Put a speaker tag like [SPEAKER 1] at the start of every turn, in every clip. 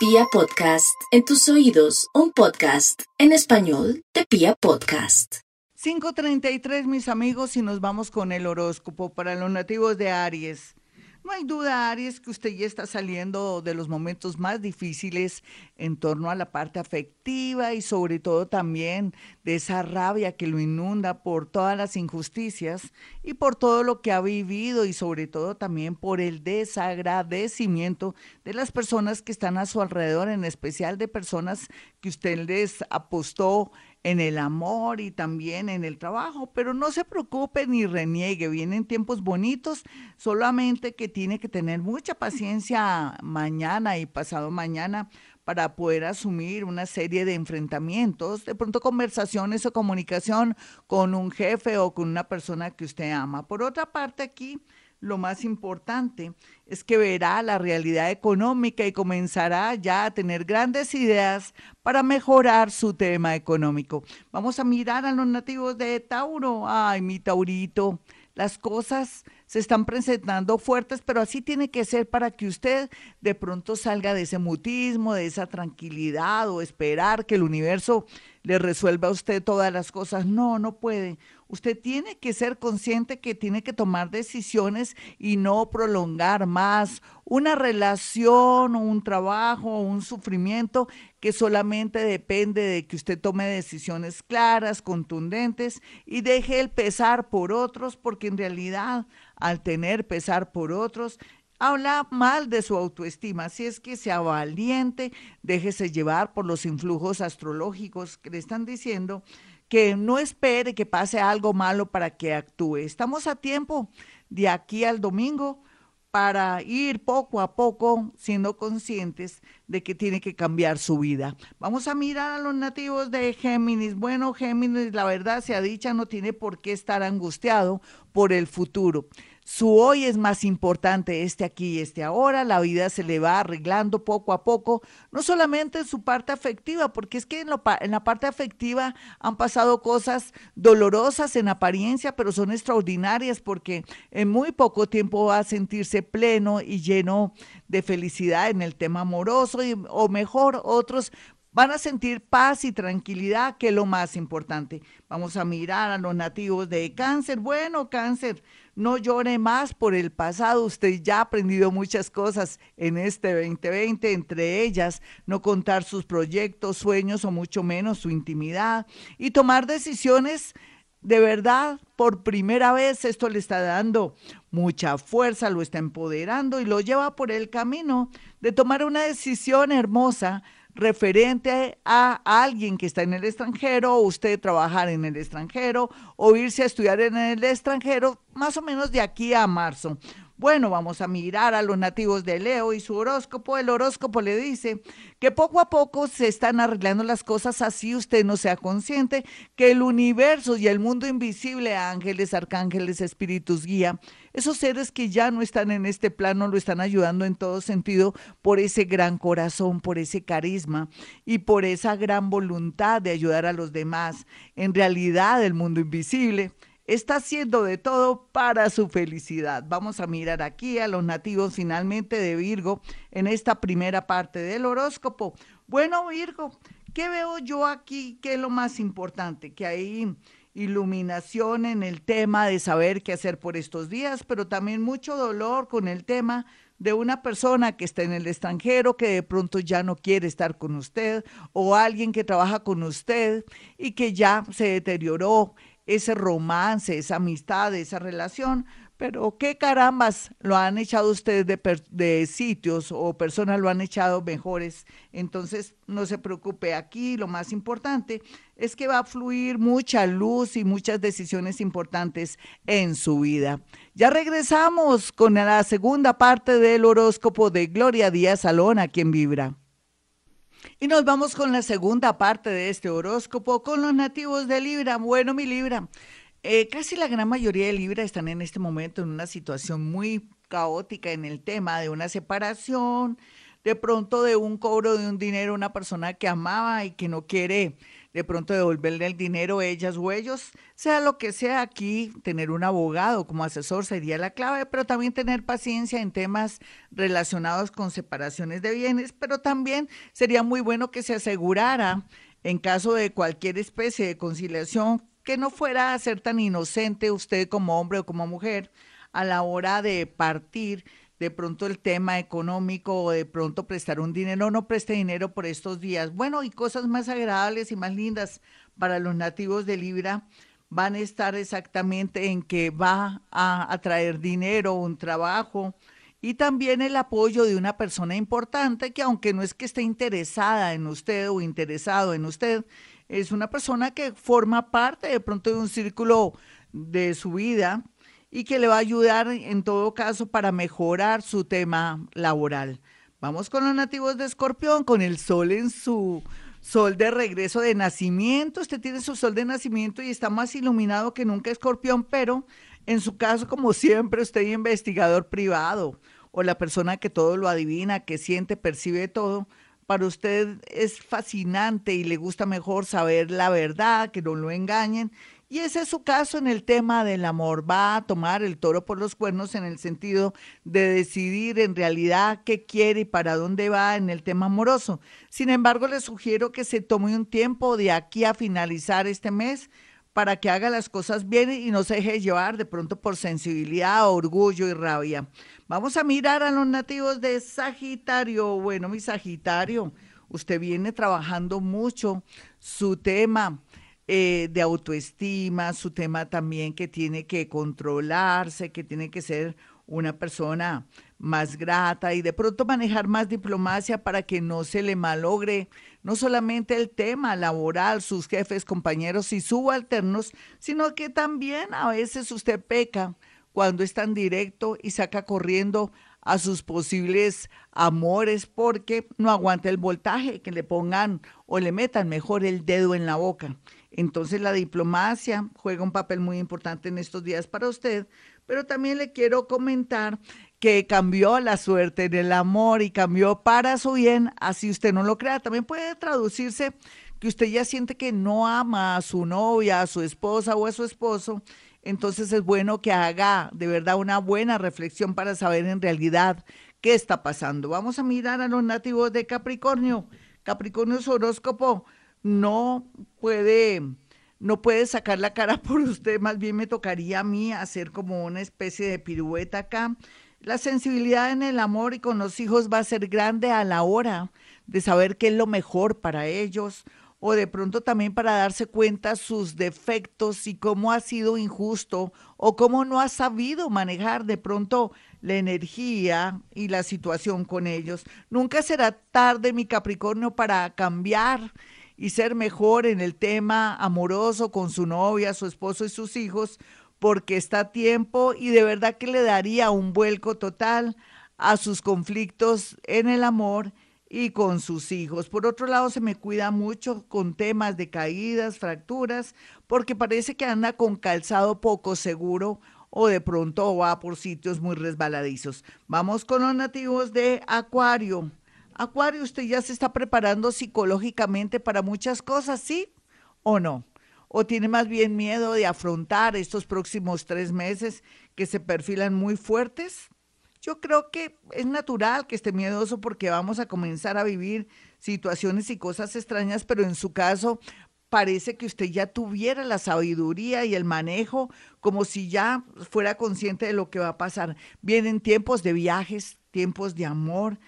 [SPEAKER 1] Pia Podcast, en tus oídos, un podcast en español de Pia Podcast.
[SPEAKER 2] 5.33 mis amigos y nos vamos con el horóscopo para los nativos de Aries. No hay duda, Aries, que usted ya está saliendo de los momentos más difíciles en torno a la parte afectiva y sobre todo también de esa rabia que lo inunda por todas las injusticias y por todo lo que ha vivido y sobre todo también por el desagradecimiento de las personas que están a su alrededor, en especial de personas que usted les apostó en el amor y también en el trabajo, pero no se preocupe ni reniegue, vienen tiempos bonitos, solamente que tiene que tener mucha paciencia mañana y pasado mañana para poder asumir una serie de enfrentamientos, de pronto conversaciones o comunicación con un jefe o con una persona que usted ama. Por otra parte, aquí lo más importante es que verá la realidad económica y comenzará ya a tener grandes ideas para mejorar su tema económico. Vamos a mirar a los nativos de Tauro. Ay, mi Taurito, las cosas se están presentando fuertes, pero así tiene que ser para que usted de pronto salga de ese mutismo, de esa tranquilidad o esperar que el universo le resuelva a usted todas las cosas. No, no puede. Usted tiene que ser consciente que tiene que tomar decisiones y no prolongar más una relación, un trabajo, un sufrimiento que solamente depende de que usted tome decisiones claras, contundentes y deje el pesar por otros, porque en realidad al tener pesar por otros, habla mal de su autoestima. Así es que sea valiente, déjese llevar por los influjos astrológicos que le están diciendo que no espere que pase algo malo para que actúe. Estamos a tiempo de aquí al domingo para ir poco a poco siendo conscientes de que tiene que cambiar su vida. Vamos a mirar a los nativos de Géminis. Bueno, Géminis, la verdad sea dicha, no tiene por qué estar angustiado por el futuro. Su hoy es más importante, este aquí y este ahora. La vida se le va arreglando poco a poco, no solamente en su parte afectiva, porque es que en, en la parte afectiva han pasado cosas dolorosas en apariencia, pero son extraordinarias porque en muy poco tiempo va a sentirse pleno y lleno de felicidad en el tema amoroso, y, o mejor, otros van a sentir paz y tranquilidad, que es lo más importante. Vamos a mirar a los nativos de cáncer. Bueno, cáncer, no llore más por el pasado. Usted ya ha aprendido muchas cosas en este 2020, entre ellas no contar sus proyectos, sueños o mucho menos su intimidad y tomar decisiones de verdad, por primera vez esto le está dando mucha fuerza, lo está empoderando y lo lleva por el camino de tomar una decisión hermosa referente a alguien que está en el extranjero, o usted trabajar en el extranjero, o irse a estudiar en el extranjero, más o menos de aquí a marzo. Bueno, vamos a mirar a los nativos de Leo y su horóscopo. El horóscopo le dice que poco a poco se están arreglando las cosas así usted no sea consciente que el universo y el mundo invisible, ángeles, arcángeles, espíritus guía, esos seres que ya no están en este plano lo están ayudando en todo sentido por ese gran corazón, por ese carisma y por esa gran voluntad de ayudar a los demás. En realidad, el mundo invisible está haciendo de todo para su felicidad. Vamos a mirar aquí a los nativos finalmente de Virgo en esta primera parte del horóscopo. Bueno, Virgo, ¿qué veo yo aquí? ¿Qué es lo más importante? Que hay iluminación en el tema de saber qué hacer por estos días, pero también mucho dolor con el tema de una persona que está en el extranjero, que de pronto ya no quiere estar con usted, o alguien que trabaja con usted y que ya se deterioró ese romance, esa amistad, esa relación, pero qué carambas lo han echado ustedes de, de, sitios o personas lo han echado mejores. Entonces, no se preocupe aquí, lo más importante es que va a fluir mucha luz y muchas decisiones importantes en su vida. Ya regresamos con la segunda parte del horóscopo de Gloria Díaz Salón, a quien vibra. Y nos vamos con la segunda parte de este horóscopo con los nativos de Libra. Bueno, mi Libra, eh, casi la gran mayoría de Libra están en este momento en una situación muy caótica en el tema de una separación, de pronto de un cobro de un dinero una persona que amaba y que no quiere de pronto devolverle el dinero ellas o ellos, sea lo que sea aquí, tener un abogado como asesor sería la clave, pero también tener paciencia en temas relacionados con separaciones de bienes, pero también sería muy bueno que se asegurara en caso de cualquier especie de conciliación que no fuera a ser tan inocente usted como hombre o como mujer a la hora de partir de pronto el tema económico o de pronto prestar un dinero, no preste dinero por estos días. Bueno, y cosas más agradables y más lindas para los nativos de Libra van a estar exactamente en que va a atraer dinero, un trabajo y también el apoyo de una persona importante que aunque no es que esté interesada en usted o interesado en usted, es una persona que forma parte de pronto de un círculo de su vida y que le va a ayudar en todo caso para mejorar su tema laboral. Vamos con los nativos de Escorpión, con el sol en su sol de regreso de nacimiento. Usted tiene su sol de nacimiento y está más iluminado que nunca Escorpión, pero en su caso, como siempre, usted es investigador privado o la persona que todo lo adivina, que siente, percibe todo. Para usted es fascinante y le gusta mejor saber la verdad, que no lo engañen y ese es su caso en el tema del amor. Va a tomar el toro por los cuernos en el sentido de decidir en realidad qué quiere y para dónde va en el tema amoroso. Sin embargo, le sugiero que se tome un tiempo de aquí a finalizar este mes para que haga las cosas bien y no se deje llevar de pronto por sensibilidad, orgullo y rabia. Vamos a mirar a los nativos de Sagitario. Bueno, mi Sagitario, usted viene trabajando mucho su tema eh, de autoestima, su tema también que tiene que controlarse, que tiene que ser una persona más grata y de pronto manejar más diplomacia para que no se le malogre no solamente el tema laboral, sus jefes, compañeros y subalternos, sino que también a veces usted peca cuando es tan directo y saca corriendo a sus posibles amores porque no aguanta el voltaje, que le pongan o le metan mejor el dedo en la boca. Entonces la diplomacia juega un papel muy importante en estos días para usted, pero también le quiero comentar que cambió la suerte en el amor y cambió para su bien, así usted no lo crea. También puede traducirse que usted ya siente que no ama a su novia, a su esposa o a su esposo, entonces es bueno que haga de verdad una buena reflexión para saber en realidad qué está pasando. Vamos a mirar a los nativos de Capricornio. Capricornio su horóscopo no puede, no puede sacar la cara por usted, más bien me tocaría a mí hacer como una especie de pirueta acá. La sensibilidad en el amor y con los hijos va a ser grande a la hora de saber qué es lo mejor para ellos o de pronto también para darse cuenta sus defectos y cómo ha sido injusto o cómo no ha sabido manejar de pronto la energía y la situación con ellos. Nunca será tarde, mi Capricornio, para cambiar y ser mejor en el tema amoroso con su novia, su esposo y sus hijos, porque está a tiempo y de verdad que le daría un vuelco total a sus conflictos en el amor y con sus hijos. Por otro lado, se me cuida mucho con temas de caídas, fracturas, porque parece que anda con calzado poco seguro o de pronto va por sitios muy resbaladizos. Vamos con los nativos de Acuario. Acuario, usted ya se está preparando psicológicamente para muchas cosas, ¿sí o no? ¿O tiene más bien miedo de afrontar estos próximos tres meses que se perfilan muy fuertes? Yo creo que es natural que esté miedoso porque vamos a comenzar a vivir situaciones y cosas extrañas, pero en su caso parece que usted ya tuviera la sabiduría y el manejo como si ya fuera consciente de lo que va a pasar. Vienen tiempos de viajes, tiempos de amor,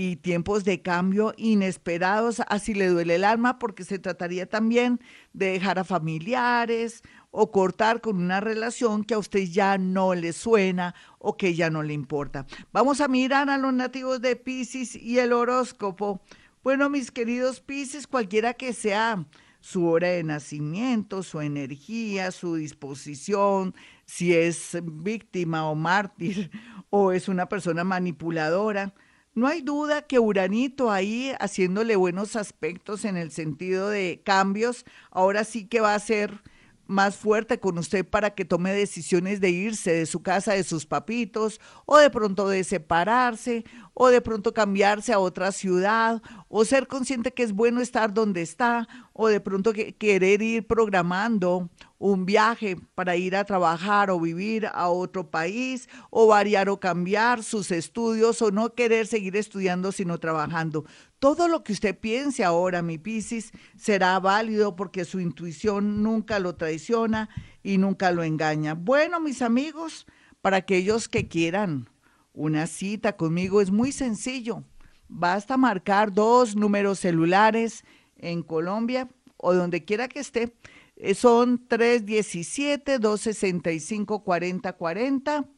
[SPEAKER 2] y tiempos de cambio inesperados, así le duele el alma porque se trataría también de dejar a familiares o cortar con una relación que a usted ya no le suena o que ya no le importa. Vamos a mirar a los nativos de Pisces y el horóscopo. Bueno, mis queridos Pisces, cualquiera que sea su hora de nacimiento, su energía, su disposición, si es víctima o mártir o es una persona manipuladora, no hay duda que Uranito ahí haciéndole buenos aspectos en el sentido de cambios, ahora sí que va a ser más fuerte con usted para que tome decisiones de irse de su casa, de sus papitos, o de pronto de separarse, o de pronto cambiarse a otra ciudad, o ser consciente que es bueno estar donde está, o de pronto querer ir programando un viaje para ir a trabajar o vivir a otro país, o variar o cambiar sus estudios, o no querer seguir estudiando sino trabajando. Todo lo que usted piense ahora, mi Piscis, será válido porque su intuición nunca lo traiciona y nunca lo engaña. Bueno, mis amigos, para aquellos que quieran una cita conmigo es muy sencillo. Basta marcar dos números celulares en Colombia o donde quiera que esté. Eh, son 317-265-4040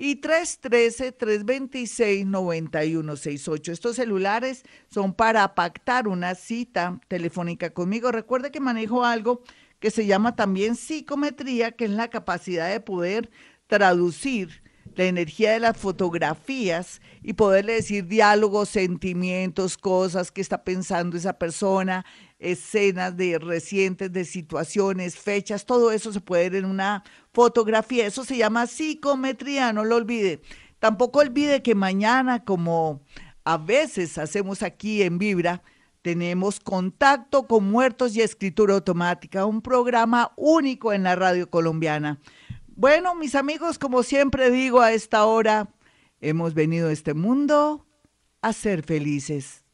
[SPEAKER 2] y 313-326-9168. Estos celulares son para pactar una cita telefónica conmigo. Recuerde que manejo algo que se llama también psicometría, que es la capacidad de poder traducir la energía de las fotografías y poderle decir diálogos, sentimientos, cosas que está pensando esa persona, escenas de recientes, de situaciones, fechas, todo eso se puede ver en una fotografía. Eso se llama psicometría, no lo olvide. Tampoco olvide que mañana, como a veces hacemos aquí en Vibra, tenemos contacto con muertos y escritura automática, un programa único en la radio colombiana. Bueno, mis amigos, como siempre digo a esta hora, hemos venido a este mundo a ser felices.